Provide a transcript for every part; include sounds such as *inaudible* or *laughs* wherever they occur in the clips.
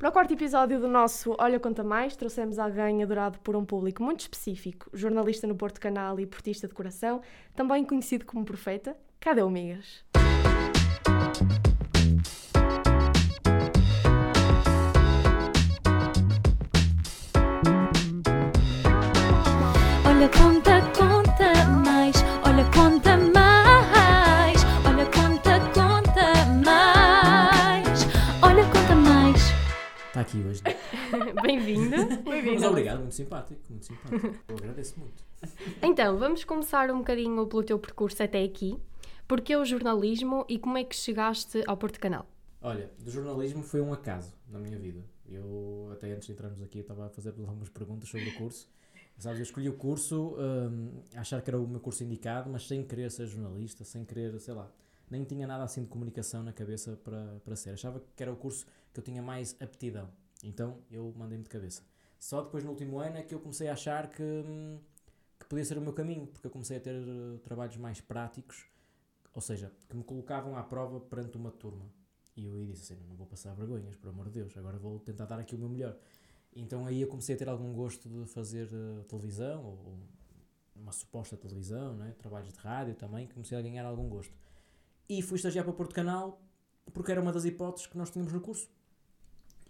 Para o quarto episódio do nosso Olha Conta Mais, trouxemos alguém adorado por um público muito específico, jornalista no Porto Canal e portista de coração, também conhecido como Profeta, Cadê o Migas? Olha, Mas Bem-vindo. obrigado, muito simpático, muito simpático. Eu agradeço muito. *laughs* Então, vamos começar um bocadinho pelo teu percurso até aqui. Porquê o jornalismo e como é que chegaste ao Porto Canal? Olha, do jornalismo foi um acaso na minha vida. Eu, até antes de entrarmos aqui, estava a fazer algumas perguntas sobre o curso. Sabes, eu escolhi o curso, a achar que era o meu curso indicado, mas sem querer ser jornalista, sem querer, sei lá, nem tinha nada assim de comunicação na cabeça para, para ser. Achava que era o curso que eu tinha mais aptidão. Então eu mandei-me de cabeça. Só depois no último ano é que eu comecei a achar que, hum, que podia ser o meu caminho, porque eu comecei a ter eh, trabalhos mais práticos, ou seja, que me colocavam à prova perante uma turma. E eu aí disse assim: não vou passar vergonhas, por amor de Deus, agora vou tentar dar aqui o meu melhor. Então aí eu comecei a ter algum gosto de fazer eh, televisão, ou, ou uma suposta televisão, né? trabalhos de rádio também, comecei a ganhar algum gosto. E fui estagiar para Porto Canal, porque era uma das hipóteses que nós tínhamos no curso.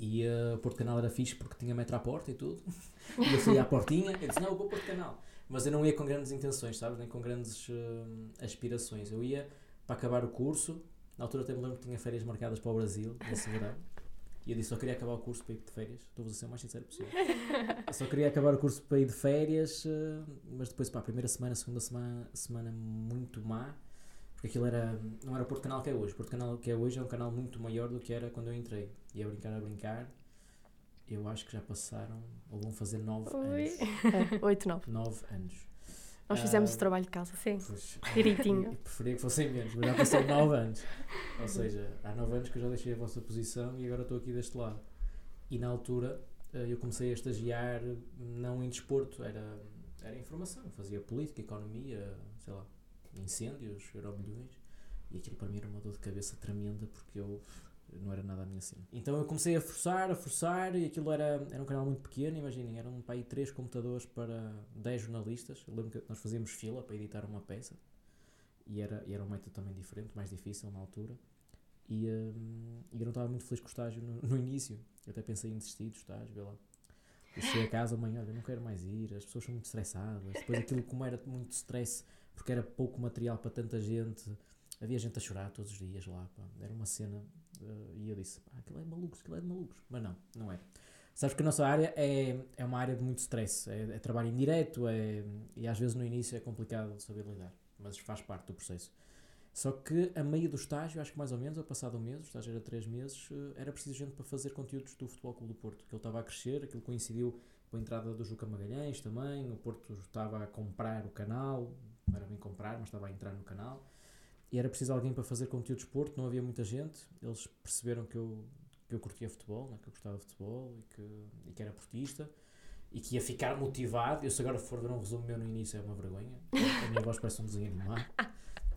E o Porto Canal era fixe porque tinha metro à porta e tudo. *laughs* E eu saía à portinha e disse: Não, eu vou para Porto Canal. Mas eu não ia com grandes intenções, sabes? Nem com grandes eh, aspirações. Eu ia para acabar o curso. Na altura até me lembro que tinha férias marcadas para o Brasil, nesse verão. E eu disse: Só queria acabar o curso para ir de férias. Estou-vos a ser o mais sincero possível. Eu só queria acabar o curso para ir de férias, eh, mas depois, pá, a primeira semana, segunda semana, semana muito má. Porque aquilo era, não era o Porto Canal que é hoje. O Porto Canal que é hoje é um canal muito maior do que era quando eu entrei. E a brincar, a brincar, eu acho que já passaram, ou vão fazer nove Oi. anos. 8, 9. Nove anos. Nós fizemos Ah, o trabalho de casa. Sim. Pois, Direitinho. *laughs* preferia que fossem menos, mas já passou nove anos. Ou seja, há nove anos que eu já deixei a vossa posição e agora estou aqui deste lado. E na altura eh, eu comecei a estagiar não em desporto, era, era informação. Eu fazia política, economia, sei lá, incêndios, euromilhões. E aquilo para mim era uma dor de cabeça tremenda porque eu não era nada a minha cena. Então eu comecei a forçar, a forçar, e aquilo era, era um canal muito pequeno, imaginem, eram para aí três computadores para 10 jornalistas. Eu lembro que nós fazíamos fila para editar uma peça e era, e era um método também diferente, mais difícil na altura. E, hum, e eu não estava muito feliz com o estágio no, no início. Eu até pensei em desistir do estágio, vê lá. Eu cheguei a casa, mãe, olha, não quero mais ir, as pessoas são muito estressadas. Depois aquilo, como era muito stress, porque era pouco material para tanta gente, havia gente a chorar todos os dias lá, pá. Era uma cena, eh, e eu disse, pá, aquilo é de malucos, aquilo é de malucos. Mas não, não é. Sabes que a nossa área é, é uma área de muito stress, é, é trabalho indireto, é, e às vezes no início é complicado de saber lidar, mas faz parte do processo. Só que a meio do estágio, acho que mais ou menos, ao passado um mês, o estágio era três meses, eh, era preciso gente para fazer conteúdos do Futebol Clube do Porto, que ele estava a crescer, aquilo coincidiu com a entrada do Juca Magalhães também, o Porto estava a comprar o canal, não era bem comprar, mas estava a entrar no canal, e era preciso alguém para fazer conteúdo de esporte, não havia muita gente, eles perceberam que eu, que eu curtia futebol, né, que eu gostava de futebol e que, e que era portista, e que ia ficar motivado, eu se agora for ver um resumo meu no início é uma vergonha, a minha voz parece um desenho animado,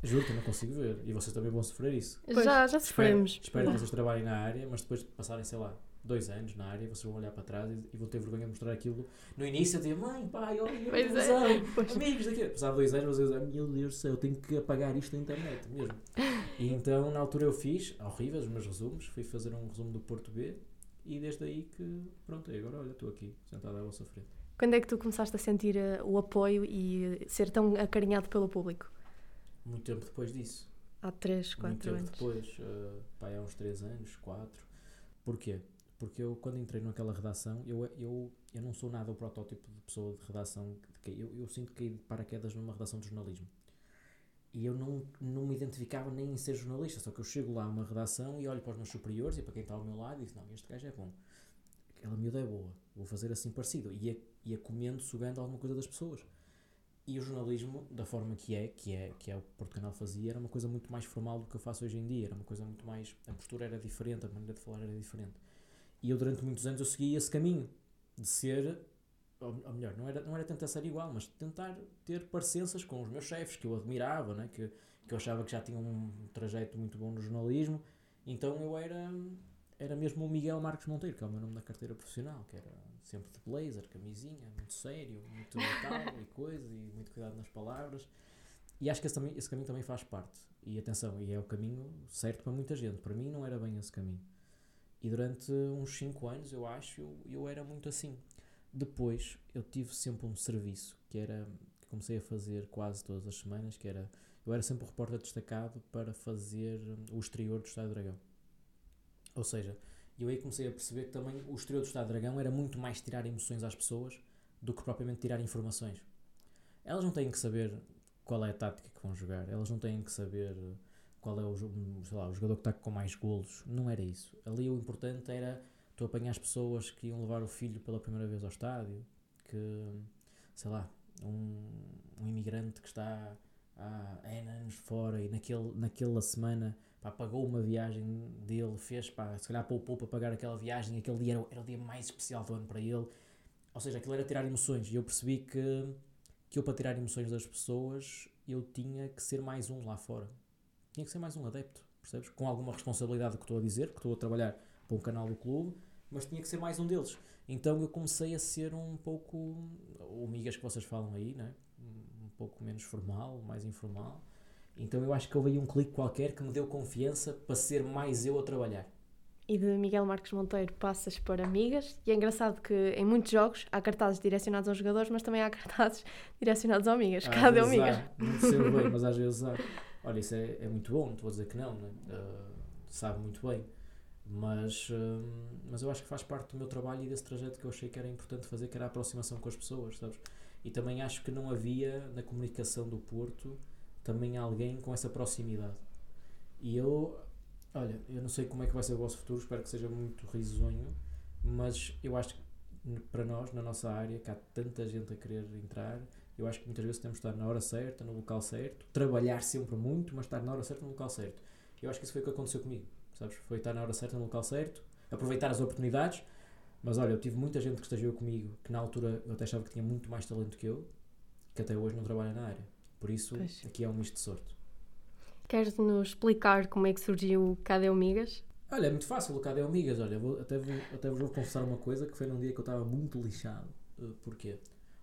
juro que eu não consigo ver, e vocês também vão sofrer isso. Já, já Espero, sofremos. espero que vocês trabalhem na área, mas depois de passarem, sei lá, dois anos na área, vocês vão olhar para trás e, e vão ter vergonha de mostrar aquilo. No início eu dizia, mãe, pai, olha, Pois é. televisão, *laughs* amigos daqui. Passava dois anos, vocês diziam, meu Deus do céu, eu tenho que apagar isto da internet mesmo. E então, na altura eu fiz, horríveis os meus resumos, fui fazer um resumo do Porto B e desde aí que, pronto, agora olha, estou aqui, sentado à vossa frente. Quando é que tu começaste a sentir eh, o apoio e eh, ser tão acarinhado pelo público? Muito tempo depois disso. Há 3, Muito 4 tempo anos. depois, uh, pai, há uns 3 anos, 4. Porquê? Porque eu, quando entrei naquela redação, eu, eu, eu não sou nada o protótipo de pessoa de redação. Que, eu, eu sinto que caí de paraquedas numa redação de jornalismo. E eu não, não me identificava nem em ser jornalista, só que eu chego lá a uma redação e olho para os meus superiores e para quem está ao meu lado e digo: Não, este gajo é bom, aquela miúda é boa, vou fazer assim parecido. E ia, comendo, sugando alguma coisa das pessoas. E o jornalismo, da forma que é, que é, que é o que Porto Canal fazia, era uma coisa muito mais formal do que eu faço hoje em dia. Era uma coisa muito mais. A postura era diferente, a maneira de falar era diferente. E eu, durante muitos anos, eu segui esse caminho de ser. Ou, melhor, não era, não era tentar ser igual, mas tentar ter parecenças com os meus chefes, que eu admirava, né? que, que eu achava que já tinham um trajeto muito bom no jornalismo. Então eu era. era mesmo o Miguel Marcos Monteiro, que é o meu nome da carteira profissional, que era sempre de blazer, camisinha, muito sério, muito tal e coisa, e muito cuidado nas palavras. E acho que esse, esse caminho também faz parte. E atenção, e é o caminho certo para muita gente. Para mim não era bem esse caminho. E durante uns 5 anos, eu acho, eu, eu era muito assim. Depois, eu tive sempre um serviço que era que comecei a fazer quase todas as semanas, que era eu era sempre o repórter destacado para fazer o exterior do Estado Dragão. Ou seja, eu aí comecei a perceber que também o exterior do Estado Dragão era muito mais tirar emoções às pessoas do que propriamente tirar informações. Elas não têm que saber qual é a tática que vão jogar, elas não têm que saber qual é o, sei lá, o jogador que está com mais golos. Não era isso. Ali o importante era tu apanhar as pessoas que iam levar o filho pela primeira vez ao estádio, que, sei lá, um, um imigrante que está há N anos fora e naquele, naquela semana pá, pagou uma viagem dele, fez, pá, se calhar poupou para pagar aquela viagem, aquele dia era, era o dia mais especial do ano para ele. Ou seja, aquilo era tirar emoções e eu percebi que, que eu para tirar emoções das pessoas eu tinha que ser mais um lá fora. Tinha que ser mais um adepto, percebes? Com alguma responsabilidade que estou a dizer, que estou a trabalhar para um canal do clube, mas tinha que ser mais um deles. Então eu comecei a ser um pouco o migas que vocês falam aí, né? um pouco menos formal, mais informal. Então eu acho que houve aí um clique qualquer que me deu confiança para ser mais eu a trabalhar. E de Miguel Marques Monteiro passas para amigas, e é engraçado que em muitos jogos há cartazes direcionados aos jogadores, mas também há *laughs* cartazes direcionados a amigas. Cada amigas. há, não sei bem, mas às vezes há. *laughs* Olha, isso é, é muito bom, não estou a dizer que não, né? Uh, sabe muito bem. Mas, hum, mas eu acho que faz parte do meu trabalho e desse trajeto que eu achei que era importante fazer, que era a aproximação com as pessoas, sabes? E também acho que não havia na comunicação do Porto também alguém com essa proximidade. E eu, olha, eu não sei como é que vai ser o vosso futuro, espero que seja muito risonho, mas eu acho que para nós, na nossa área, que há tanta gente a querer entrar, eu acho que muitas vezes temos de estar na hora certa, no local certo, trabalhar sempre muito, mas estar na hora certa, no local certo. Eu acho que isso foi o que aconteceu comigo, sabes? Foi estar na hora certa, no local certo, aproveitar as oportunidades, mas olha, eu tive muita gente que estagiou comigo que na altura eu até achava que tinha muito mais talento que eu, que até hoje não trabalha na área. Por isso, Pois. aqui é um misto de sorte. Queres-nos explicar como é que surgiu o Cadê Amigas? Olha, é muito fácil, o Cadê Amigas. Olha, vou- até, vou, até vos vou confessar uma coisa que foi num dia que eu estava muito lixado. Uh, porquê?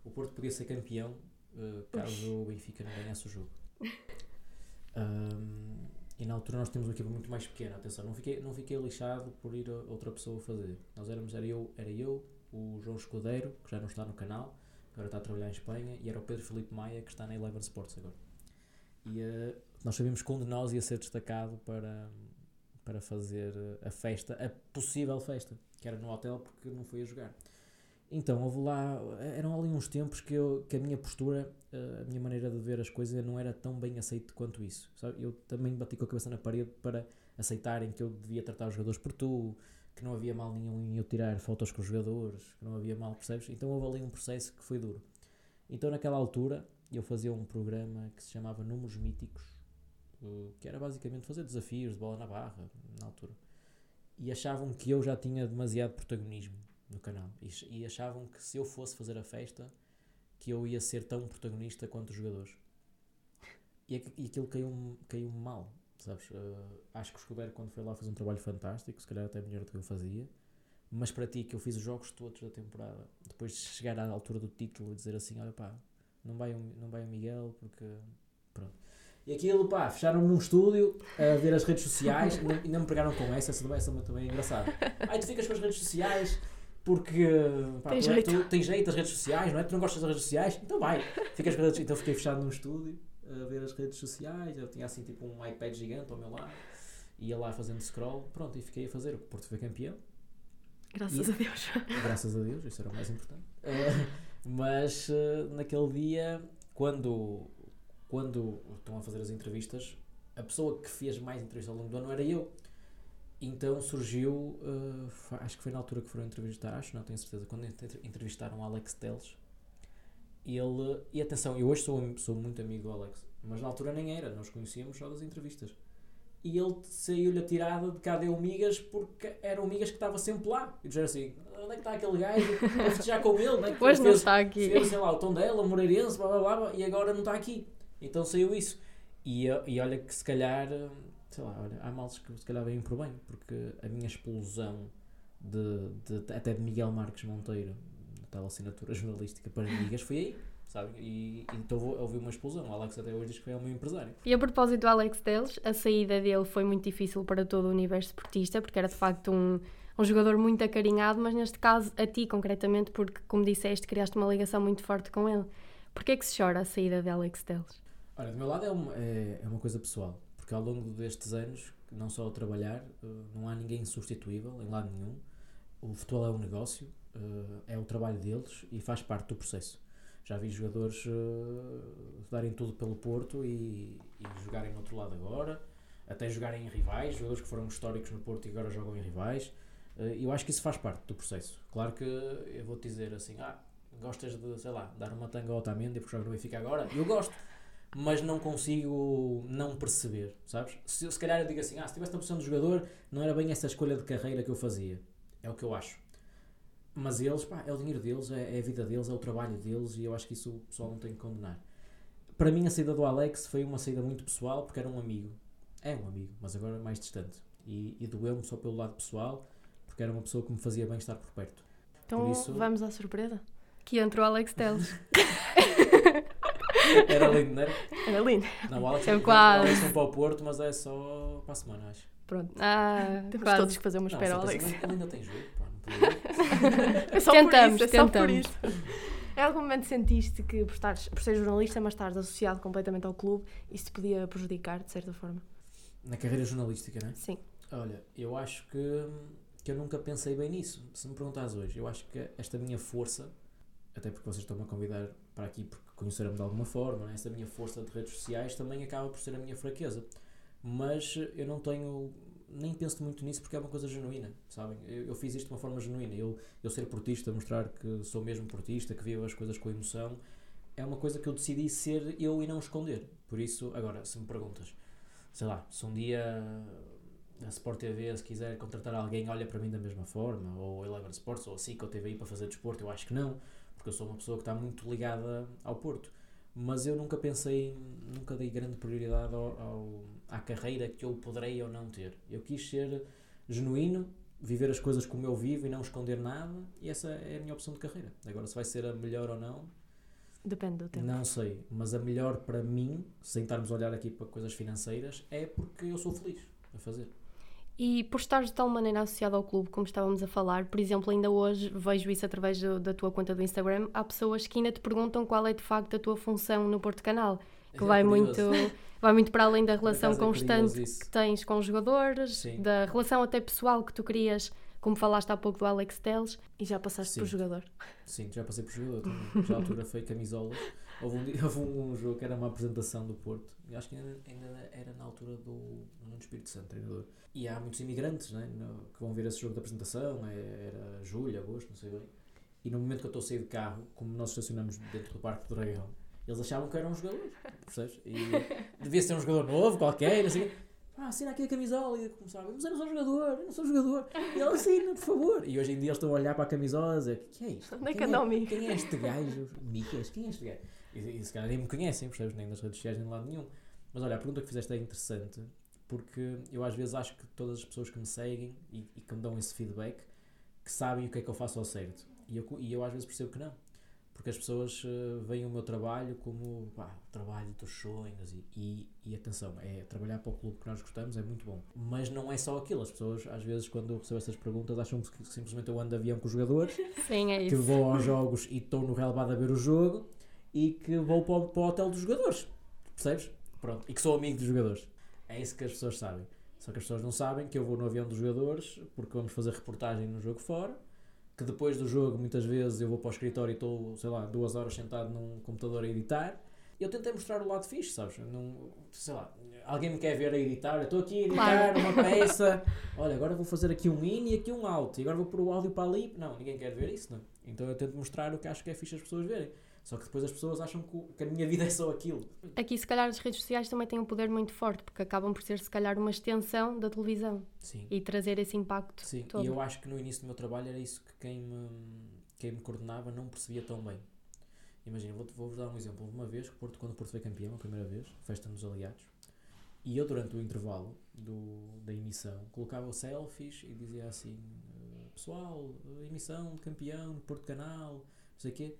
O Porto podia ser campeão uh, caso o Benfica não ganhasse o jogo. Um, e na altura nós tínhamos uma equipa muito mais pequena. Atenção, não fiquei, não fiquei lixado por ir outra pessoa fazer. Nós éramos, era eu, era eu, o João Escudeiro, que já não está no canal, agora está a trabalhar em Espanha, e era o Pedro Felipe Maia, que está na Eleven Sports agora. E uh, nós sabíamos que um de nós ia ser destacado para, para fazer a festa, a possível festa, que era no hotel porque não foi a jogar. Então, houve lá, eram ali uns tempos que, eu, que a minha postura, uh, a minha maneira de ver as coisas não era tão bem aceito quanto isso. Sabe? Eu também bati com a cabeça na parede para aceitarem que eu devia tratar os jogadores por tu, que não havia mal nenhum em eu tirar fotos com os jogadores, que não havia mal, percebes? Então houve ali um processo que foi duro. Então naquela altura eu fazia um programa que se chamava Números Míticos, uh, que era basicamente fazer desafios de bola na barra, na altura. E achavam que eu já tinha demasiado protagonismo no canal. E, e achavam que se eu fosse fazer a festa, que eu ia ser tão protagonista quanto os jogadores. E, e aquilo caiu-me caiu mal, sabes? Uh, acho que o Escudero, quando foi lá, fez um trabalho fantástico, se calhar até melhor do que eu fazia. Mas para ti, que eu fiz os jogos todos da temporada, depois de chegar à altura do título e dizer assim: olha pá, não vai, o- não vai o Miguel, porque. Pronto. E aquilo, pá, fecharam-me num estúdio a ver as redes sociais, *laughs* ainda, ainda me pegaram com essa, essa essa também é engraçada. Ai, tu ficas com as redes sociais porque pá, Tem tu, é- jeito. tu tens jeito das redes sociais, não é? Tu não gostas das redes sociais? Então vai, ficas as redes Então fiquei fechado num estúdio a ver as redes sociais, eu tinha assim tipo um iPad gigante ao meu lado, ia lá fazendo scroll, pronto, e fiquei a fazer. O Porto foi campeão, Graças E- a Deus. *laughs* graças a Deus, isso era o mais importante. Eh, mas eh, naquele dia, quando, quando estão a fazer as entrevistas, a pessoa que fez mais entrevistas ao longo do ano era eu. Então surgiu, fa- acho que foi na altura que foram entrevistar, acho, não tenho certeza, quando entre- entrevistaram o Alex Teles. Ele, e atenção, eu hoje sou, sou muito amigo do Alex, mas na altura nem era, nós conhecíamos só das entrevistas. E ele saiu-lhe a tirada de cadê o Migas porque era o Migas que estava sempre lá. E disseram assim: onde é que está aquele gajo? A festejar com ele, é? Que Hoje não está aqui. fez, sei lá, o tom dela, o Moreirense, blá, blá, blá, e agora não está aqui. Então saiu isso. E, e olha que se calhar, eh, sei lá, olha, há males que se calhar vêm por bem, porque a minha explosão de, de- até de Miguel Marques Monteiro, da tal assinatura jornalística para amigas, foi aí, sabe? E, e então houve uma explosão. O Alex até hoje diz que foi o meu empresário. E a propósito do Alex Teles, a saída dele foi muito difícil para todo o universo esportista, porque era de facto um, um jogador muito acarinhado, mas neste caso a ti concretamente, porque como disseste, criaste uma ligação muito forte com ele. Porquê é que se chora a saída de Alex Teles? Olha, do meu lado é uma, é, é uma coisa pessoal, porque ao longo destes anos, não só a trabalhar, eh, não há ninguém substituível em lado nenhum. O futebol é um negócio, eh, é o trabalho deles e faz parte do processo. Já vi jogadores eh, darem tudo pelo Porto e, e jogarem no outro lado agora, até jogarem em rivais, jogadores que foram históricos no Porto e agora jogam em rivais. Eu acho que isso faz parte do processo. Claro que eu vou-te dizer assim, ah, gostas de, sei lá, dar uma tanga ao Otamendi porque joga no Benfica agora? Eu gosto mas não consigo não perceber, sabes? Se, se calhar eu digo assim, ah, se estivesse na posição do jogador, não era bem essa escolha de carreira que eu fazia. É o que eu acho. Mas eles, pá, é o dinheiro deles, é, é a vida deles, é o trabalho deles e eu acho que isso o pessoal não tem que condenar. Para mim, a saída do Alex foi uma saída muito pessoal porque era um amigo. É um amigo, mas agora mais distante. E, e doeu-me só pelo lado pessoal porque era uma pessoa que me fazia bem estar por perto. Então Por isso- vamos à surpresa. Que entrou o Alex Teles. *laughs* *laughs* Era lindo, não era? Era lindo. Não, o Alex, Eu o quase. Alex para o Porto, mas é só para a semana, acho. Pronto. Ah, Temos quase. todos que fazer uma Não, espera, para Alex. Ele ainda tem jogo, pá. *laughs* É só Tentamos, por isso, é só por tentamos. isso. Em algum momento sentiste que por, estares, por ser jornalista, mas estares associado completamente ao clube, isso te podia prejudicar, de certa forma? Na carreira jornalística, não é? Sim. Olha, eu acho que, que eu nunca pensei bem nisso. Se me perguntares hoje, eu acho que esta minha força, até porque vocês estão-me a convidar para aqui porque conheceram-me de alguma forma, não é? esta minha força de redes sociais também acaba por ser a minha fraqueza. Mas eu não tenho, nem penso muito nisso porque é uma coisa genuína, sabem? Eu, eu fiz isto de uma forma genuína. Eu, eu ser portista, mostrar que sou mesmo portista, que vivo as coisas com emoção, é uma coisa que eu decidi ser eu e não esconder. Por isso, agora, se me perguntas, sei lá, se um dia a Sport TV, se quiser contratar alguém, olha para mim da mesma forma, ou Eleven Sports, ou a SIC, ou TVI para fazer desporto, eu acho que não, porque eu sou uma pessoa que está muito ligada ao Porto. Mas eu nunca pensei, nunca dei grande prioridade ao, ao- à carreira que eu poderei ou não ter. Eu quis ser genuíno, viver as coisas como eu vivo e não esconder nada, e essa é a minha opção de carreira. Agora, se vai ser a melhor ou não, Depende do tempo. não sei, mas a melhor para mim, sem estarmos a olhar aqui para coisas financeiras, é porque eu sou feliz a fazer. E por estares de tal maneira associado ao clube, como estávamos a falar, por exemplo, ainda hoje vejo isso através do- da tua conta do Instagram, há pessoas que ainda te perguntam qual é de facto a tua função no Porto Canal, que É vai curioso. muito, vai muito para além da relação é constante isso. que tens com os jogadores, Sim. da relação até pessoal que tu querias, como falaste há pouco do Alex Teles, e já passaste por Sim. jogador. Sim, já passei por jogador. Já autografei camisolas. *laughs* Houve um, *laughs* houve um jogo que era uma apresentação do Porto. E acho que ainda, ainda era na altura do Nuno Espírito Santo, treinador. E há muitos imigrantes né, no- que vão ver esse jogo de apresentação. é- Era julho, agosto, não sei bem. E no momento que eu estou a sair de carro, como nós estacionamos dentro do Parque do Dragão, eles achavam que eu era um jogador. Percebes? E *laughs* devia ser um jogador novo, qualquer, assim. Ah, assina aqui a camisola e começava, mas eu não sou jogador, eu não sou jogador. E ele assina, por favor. E hoje em dia eles estão a olhar para a camisola e dizer, que é isto? Onde é que anda o Mico?" Quem é este gajo? Micas? Quem é este gajo? E, e se calhar nem me conhecem, percebes? Nem nas redes sociais, nem de lado nenhum. Mas olha, a pergunta que fizeste é interessante, porque eu às vezes acho que todas as pessoas que me seguem e, e que me dão esse feedback, que sabem o que é que eu faço ao certo. E eu, e eu às vezes percebo que não. Porque as pessoas eh, veem o meu trabalho como pá, o trabalho dos sonhos e, e, e atenção, é trabalhar para o clube que nós gostamos é muito bom. Mas não é só aquilo. As pessoas às vezes quando eu recebo essas perguntas acham que simplesmente eu ando de avião com os jogadores Sim, é que vou aos jogos e estou no relevado a ver o jogo e que vou para o, para o hotel dos jogadores. Percebes? Pronto. E que sou amigo dos jogadores. É isso que as pessoas sabem. Só que as pessoas não sabem que eu vou no avião dos jogadores porque vamos fazer reportagem no jogo fora. Que depois do jogo, muitas vezes, eu vou para o escritório e estou, sei lá, duas horas sentado num computador a editar. Eu tentei mostrar o lado fixe, sabes? Não, sei lá, alguém me quer ver a editar, eu estou aqui a editar Claro. uma peça. *laughs* Olha, agora vou fazer aqui um in e aqui um out. E agora vou pôr o áudio para ali. Não, ninguém quer ver isso, não. Então eu tento mostrar o que acho que é fixe as pessoas verem. Só que depois as pessoas acham que, a minha vida é só aquilo. Aqui, se calhar, as redes sociais também têm um poder muito forte, porque acabam por ser, se calhar, uma extensão da televisão Sim. e trazer esse impacto Sim, todo. e eu acho que no início do meu trabalho era isso que quem me, quem me coordenava não percebia tão bem. Imagina, vou- vou-vos dar um exemplo. Uma vez, Porto, quando o Porto foi campeão, a primeira vez, festa nos aliados, E eu, durante o intervalo do, da emissão, colocava selfies e dizia assim: eh, Pessoal, eh, emissão de campeão, Porto Canal, não sei o quê.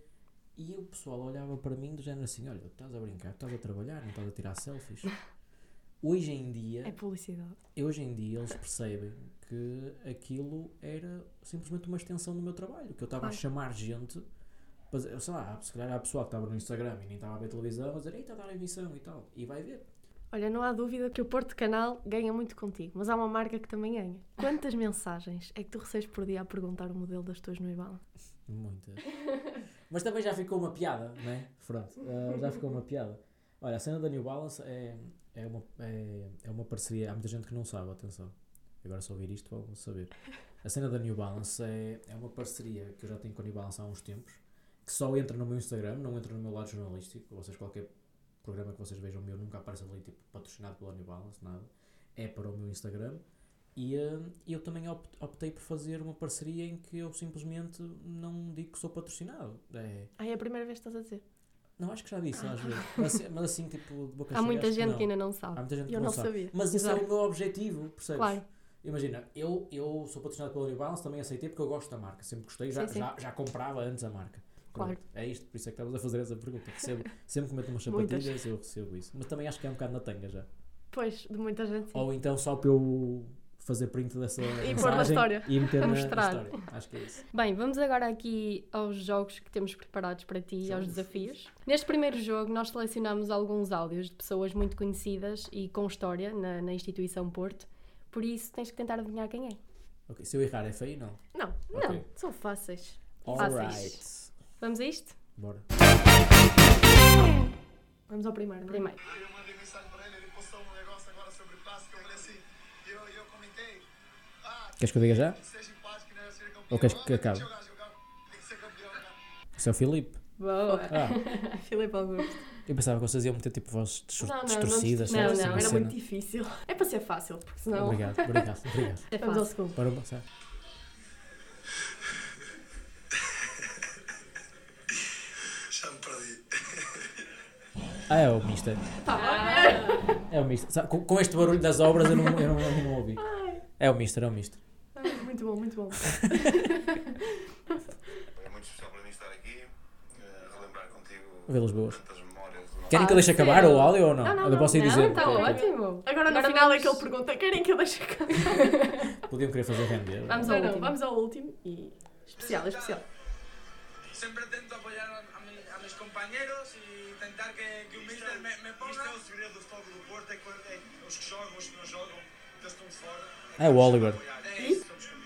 E o pessoal olhava para mim do género assim: Olha, estás a brincar, estás a trabalhar, não estás a tirar selfies. *laughs* Hoje em dia, É publicidade. hoje em dia eles percebem que aquilo era simplesmente uma extensão do meu trabalho, que eu estava a chamar gente, para sei lá, se calhar há pessoal que estava no Instagram e nem estava a ver televisão, a dizer, eita, está a dar emissão e tal, e vai ver. Olha, não há dúvida que o Porto Canal ganha muito contigo, mas há uma marca que também ganha. Quantas *laughs* mensagens é que tu recebes por dia a perguntar o modelo das tuas Balance? Muitas. *laughs* Mas também já ficou uma piada, não é? Pronto, eh, já ficou uma piada. Olha, a cena da New Balance é, é, uma, é, é uma parceria. Há muita gente que não sabe, atenção. Agora, se ouvir isto, vão saber. A cena da New Balance é, é uma parceria que eu já tenho com a New Balance há uns tempos, que só entra no meu Instagram, não entra no meu lado jornalístico. Seja, qualquer programa que vocês vejam meu nunca aparece ali tipo patrocinado pela New Balance, nada. É para o meu Instagram. E eh, eu também opt- optei por fazer uma parceria em que eu simplesmente não digo que sou patrocinado. É, Ah, é a primeira vez que estás a dizer. não, acho que já disse às vezes. Mas, assim- mas assim, tipo, de boca Há cheia, muita gente não. que ainda não sabe. Há muita gente que Eu não, não sabe. sabia. Mas esse é o meu objetivo, percebes? Claro. Imagina, eu, eu sou patrocinado pela New Balance, também aceitei porque eu gosto da marca, sempre gostei, já, Sim, sim. já, já comprava antes a marca. Claro. É isto, por isso é que estavas a fazer essa pergunta. Recebo, sempre que meto umas *laughs* sapatilhas, eu recebo isso. Mas também acho que é um bocado na tanga já. Pois, de muita gente. sim. Ou então só para eu fazer print dessa E pôr na história. e meter na, história. Acho que é isso. Bem, vamos agora aqui aos jogos que temos preparados para ti e aos desafios. Neste primeiro jogo, nós selecionamos alguns áudios de pessoas muito conhecidas e com história na, na instituição Porto. Por isso, tens que tentar adivinhar quem é. Ok, se eu errar é feio, não. Não, Ok. não, são fáceis. Fáceis. Alright. Vamos a isto? Bora. Vamos ao primeiro. não é? Primeiro. Queres que eu diga já? Ou queres que Ah, acabe? Isso é o Filipe. Boa. Ah, *laughs* Filipe Augusto. eu pensava que vocês iam meter tipo vozes distor- Não, não, distorcidas. não, não, uma era cena. muito difícil. É para ser fácil, porque senão. Obrigado, obrigado, obrigado. *laughs* É Vamos ao segundo. Bora passar. *laughs* Já me perdi. Ah, é o Mister. Tá bem. É o Mister. Com, com este barulho das obras eu não, eu não, eu não ouvi. É o Mister, é o Mister. Muito bom, muito bom. É muito especial para mim estar aqui, eh, relembrar contigo boas. tantas memórias. Querem que eu deixe Ah, acabar sério? o áudio ou não? Não, não, eu não. posso ir não, dizer. Está ok. ótimo. Agora no Agora final é vamos- que ele pergunta: querem que eu deixe cá? *laughs* Podiam querer fazer render. Vamos ao não, último. vamos ao último y Especial, especial. Siempre intento apoyar a, a mi- a mis compañeros e tentar que, que o Mister me, me ponga. Isto é o segredo do futebol do Porto, é que é, os que jogam, os que não jogam, eles estão de fora. É o Oliver. É isso, somos.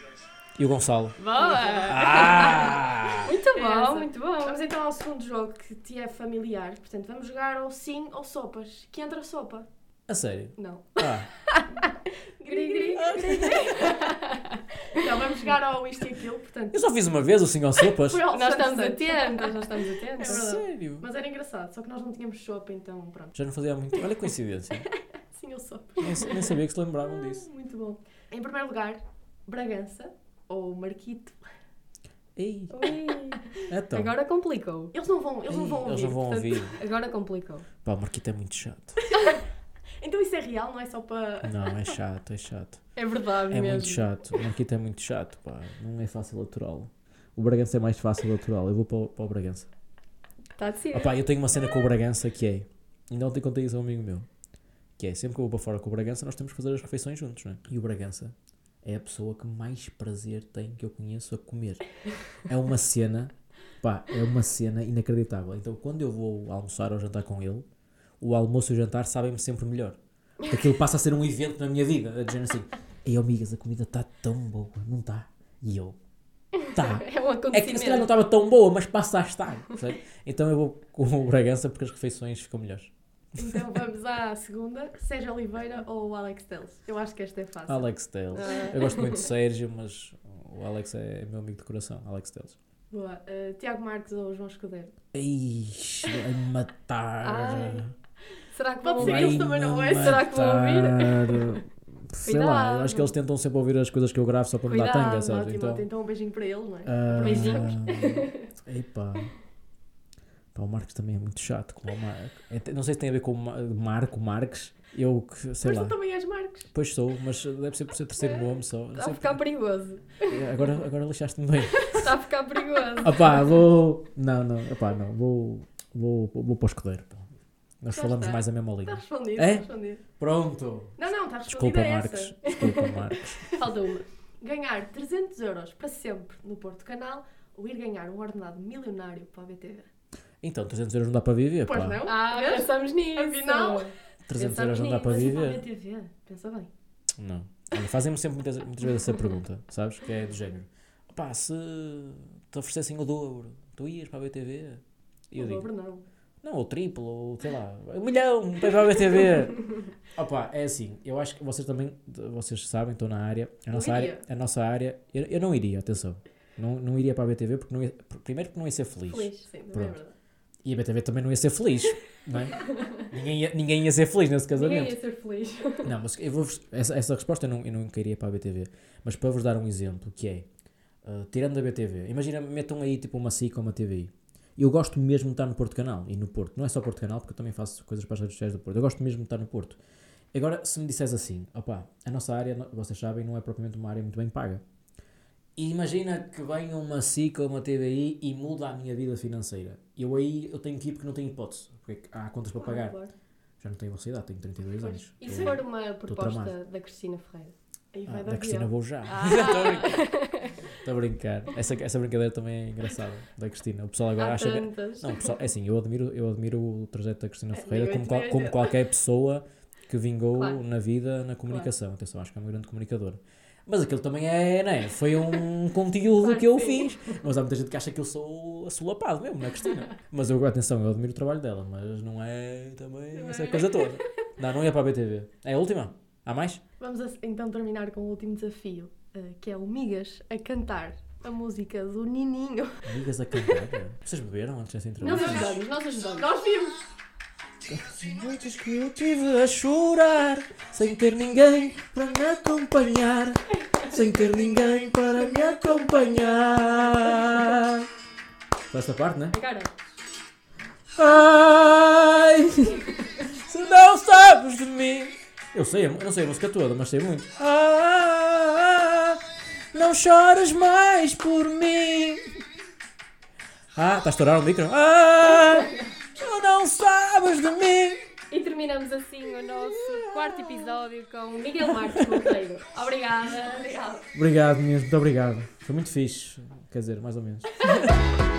E o Gonçalo. Boa! Ah! Muito bom, Essa. muito bom. Vamos então ao segundo jogo que te é familiar. Portanto, vamos jogar ao sim ou sopas. Que entra sopa? A sério? Não. Ah, *laughs* Gri, gri, gri, gri. *laughs* Não, vamos jogar ao isto e aquilo. Portanto, eu só fiz uma vez o Senhor Sopas. foi ao Nós estamos atentos, nós *laughs* estamos É atentos. verdade. sério? Mas era engraçado, só que nós não tínhamos sopa, então pronto. Já não fazia muito. Olha a coincidência. Sim ou sopa. Nem, nem sabia que se lembravam disso. Muito bom. Em primeiro lugar, Bragança ou Marquito. Ei, então. Agora complicou. Eles não vão, eles não Ei, vão ouvir. eles não vão portanto- ouvir. Agora complicou. Pá, o Marquito é muito chato. *laughs* Então isso é real, não é só para. Não, é chato, é chato. É verdade É mesmo. muito chato. O Marquito é muito chato, pá. Não é fácil aturá-lo. O Bragança é mais fácil aturá-lo. Eu vou para o, para o Bragança. Está a decidir. Opá, eu tenho uma cena com o Bragança que é. Ainda ontem contei isso a um amigo meu. Que é, sempre que eu vou para fora com o Bragança, nós temos que fazer as refeições juntos, não é? E o Bragança é a pessoa que mais prazer tem que eu conheço a comer. É uma cena, pá, é uma cena inacreditável. Então, quando eu vou almoçar ou jantar com ele, o almoço e o jantar sabem-me sempre melhor. Porque aquilo passa a ser um evento na minha vida. A dizer assim, ei amigas, a comida está tão boa, não está? E eu, tá. *laughs* É um É que se calhar não acontecimento. estava tão boa, mas passa a estar. percebe? Então eu vou com o Bragança porque as refeições ficam melhores. Então vamos à segunda, Sérgio Oliveira ou Alex Telles. Eu acho que esta é fácil. Alex Telles. Ah. Eu gosto muito do Sérgio, mas o Alex é meu amigo de coração. Alex Telles. Boa. Uh, Tiago Marques ou João Escudeiro? Ixi, vai-me matar. Ai, Será que Pode vão ser ouvir? eles também não é? Será que vão ouvir? Sei lá, eu Cuidado. acho que eles tentam sempre ouvir as coisas que eu gravo só para me dar Cuidado, tanga, sabes? Ótimo, Então, então... um beijinho para ele, não é? ah, Beijinhos. *laughs* Epá. Pá, o Marcos também é muito chato. O Mar... é- Não sei se tem a ver com o Ma- Marco Marques. Eu que sei Mas lá. tu também és Marcos. Pois sou, mas deve ser por ser terceiro nome só. Não Está a ficar perigoso. Agora, agora lixaste-me bem. *laughs* Está a ficar perigoso. Opá, vou. Não, não, opá, não. Vou, vou, vou para o escudeiro. pá. Nós Já falamos está. mais a mesma Está língua. respondido, É? está respondido. Pronto. Não, não, está respondida Desculpa, essa. Marcos. Desculpa, Marcos. *laughs* Falta uma. Ganhar 300 euros para sempre no Porto Canal ou ir ganhar um ordenado milionário para a BTV? Então, 300 euros não dá para viver, Pois pá. não? Ah, Vês? pensamos nisso. Afinal, 300 pensamos euros não dá para nisso. Para a viver. BTV, pensa bem. Não. Olha, Fazem-me sempre muitas, muitas vezes essa pergunta, sabes? Que é do género. Pá, se te oferecessem o dobro, tu ias para a BTV? E eu o digo, dobro não. não, ou triplo, ou sei lá, um milhão, para ir para a BTV. *laughs* Opa, é assim, eu acho que vocês também, vocês sabem, estão na área, a nossa área, a nossa área, eu, eu não iria, atenção, não, não iria para a BTV porque não ia, primeiro porque não ia ser feliz. Feliz, sim, também é Pronto. verdade. E a BTV também não ia ser feliz, não é? ninguém, ia, ninguém ia ser feliz nesse Ninguém casamento. ia ser feliz. *laughs* Não, mas eu vou essa, essa resposta eu não, eu não queria para a BTV. Mas para vos dar um exemplo, que é, uh, tirando da BTV, imagina, metam aí tipo uma SIC ou uma TVI. Eu gosto mesmo de estar no Porto Canal e no Porto. Não é só Porto Canal, porque eu também faço coisas para as redes sociais do Porto. Eu gosto mesmo de estar no Porto. Agora, se me disseres assim, opá, a nossa área, vocês sabem, não é propriamente uma área muito bem paga. E imagina que venha uma SIC ou uma TVI e muda a minha vida financeira. Eu aí eu tenho que ir porque não tenho hipótese. Porque há contas para pagar. Claro. Já não tenho vossa idade, tenho 32 Pois. anos. E se Estou- for uma proposta da Cristina Ferreira? Aí Ah, vai da dar Cristina vou já. Ah. *laughs* Estou a brincar. Estou a brincar. Essa, essa brincadeira também é engraçada, da Cristina. O pessoal agora Há acha que. Não, pessoal, é assim, eu admiro, eu admiro o trajeto da Cristina É, Ferreira como, qual- como qualquer pessoa que vingou Claro. na vida na comunicação. Atenção, acho que é uma grande comunicadora. Mas aquilo também é, né? Foi um *laughs* conteúdo Claro que eu sim. fiz. Mas há muita gente que acha que eu sou assolapado mesmo, na Cristina. Mas eu, atenção, eu admiro o trabalho dela, mas não é também Não essa é. coisa toda. *laughs* Não, não ia para a BTV. É a última? Há mais? Vamos a- então terminar com o último desafio, eh, que é o Migas a cantar a música do Nininho. Amigas a cantar. Vocês beberam antes dessa Nós entrevista? ajudamos, nós ajudamos. Nós vimos. Noites que eu tive a chorar, sem ter ninguém para me acompanhar, sem ter ninguém para me acompanhar. Esta parte, né? Agora, Ai, se não sabes de mim. Eu sei, eu não sei a música toda, mas sei muito. Ah, não choras mais por mim. Ah, está a estourar o micro? Ah, não sabes de mim. e terminamos assim o nosso quarto episódio com Miguel Marques Monteiro. Obrigada. Obrigado, mesmo, muito obrigado. Foi muito fixe. Quer dizer, mais ou menos. *laughs*